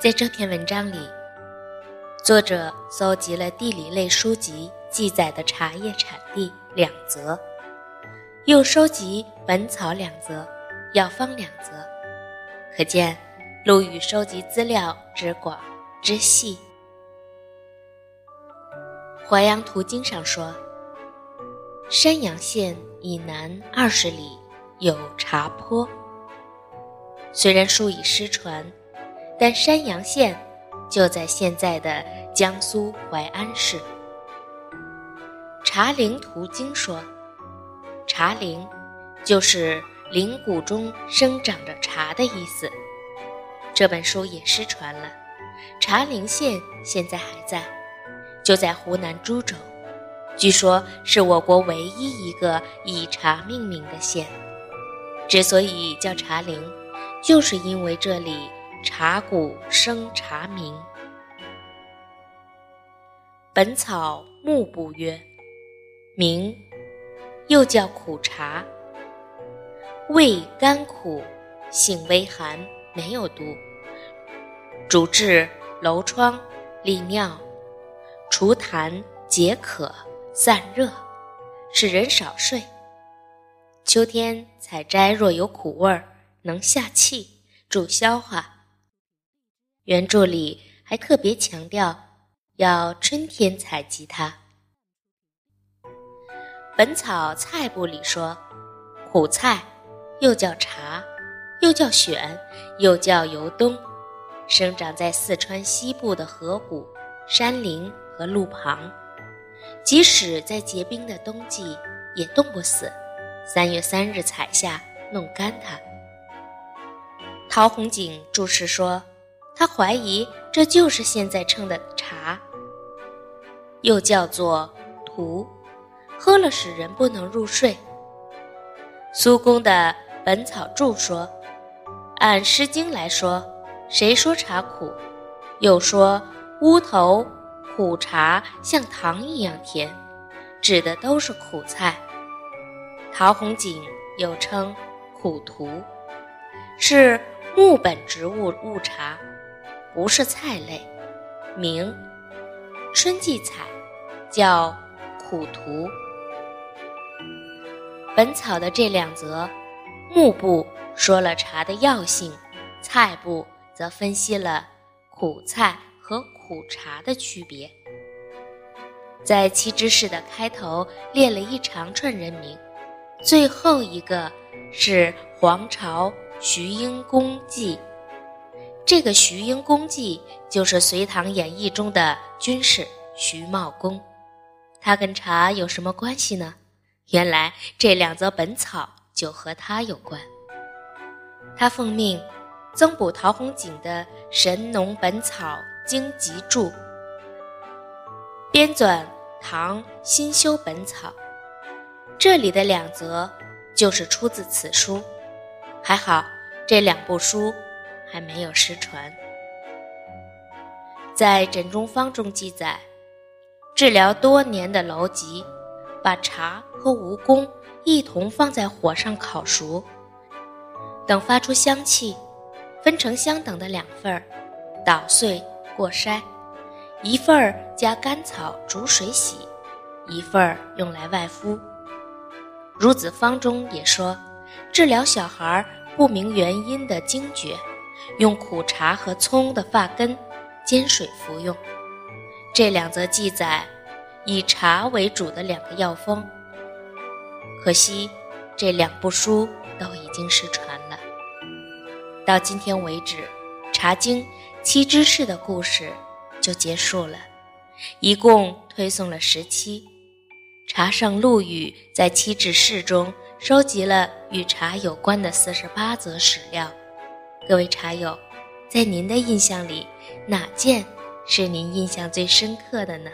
在这篇文章里，作者搜集了地理类书籍记载的茶叶产地两则，又收集《本草》两则，药方两则，可见陆羽收集资料之广之细。《淮阳图经》上说，山阳县以南二十里有茶坡。虽然书已失传，但山阳县就在现在的江苏淮安市。《茶陵图经》说，茶陵就是陵谷中生长着茶的意思。这本书也失传了，茶陵县现在还在。就在湖南株洲，据说是我国唯一一个以茶命名的县。之所以叫茶陵，就是因为这里茶谷生茶名。《本草目部》曰：“名，又叫苦茶，味甘苦，性微寒，没有毒，主治楼疮、利尿。”除痰解渴散热，使人少睡。秋天采摘，若有苦味儿，能下气，助消化。原著里还特别强调要春天采集它。《本草菜部》里说，苦菜又叫茶，又叫选，又叫油冬，生长在四川西部的河谷、山林。和路旁，即使在结冰的冬季也冻不死。三月三日采下，弄干它。陶弘景注释说，他怀疑这就是现在称的茶，又叫做荼，喝了使人不能入睡。苏公的《本草注》说，按《诗经》来说，谁说茶苦？又说乌头。苦茶像糖一样甜，指的都是苦菜。陶弘景又称苦荼，是木本植物物茶，不是菜类，名春季采，叫苦荼。本草的这两则，木部说了茶的药性，菜部则分析了苦菜。和苦茶的区别，在七知事的开头列了一长串人名，最后一个是黄巢徐英公季。这个徐英公季就是《隋唐演义》中的军事徐茂公，他跟茶有什么关系呢？原来这两则本草就和他有关。他奉命增补陶弘景的《神农本草》。经集注，编纂唐新修本草，这里的两则就是出自此书。还好这两部书还没有失传。在《枕中方》中记载，治疗多年的瘻疾，把茶和蜈蚣一同放在火上烤熟，等发出香气，分成相等的两份儿，捣碎。过筛，一份儿加甘草煮水洗，一份儿用来外敷。《孺子方》中也说，治疗小孩不明原因的惊厥，用苦茶和葱的发根煎水服用。这两则记载以茶为主的两个药方，可惜这两部书都已经失传了。到今天为止，《茶经》。七知事的故事就结束了，一共推送了十七。茶圣陆羽在七知事中收集了与茶有关的四十八则史料。各位茶友，在您的印象里，哪件是您印象最深刻的呢？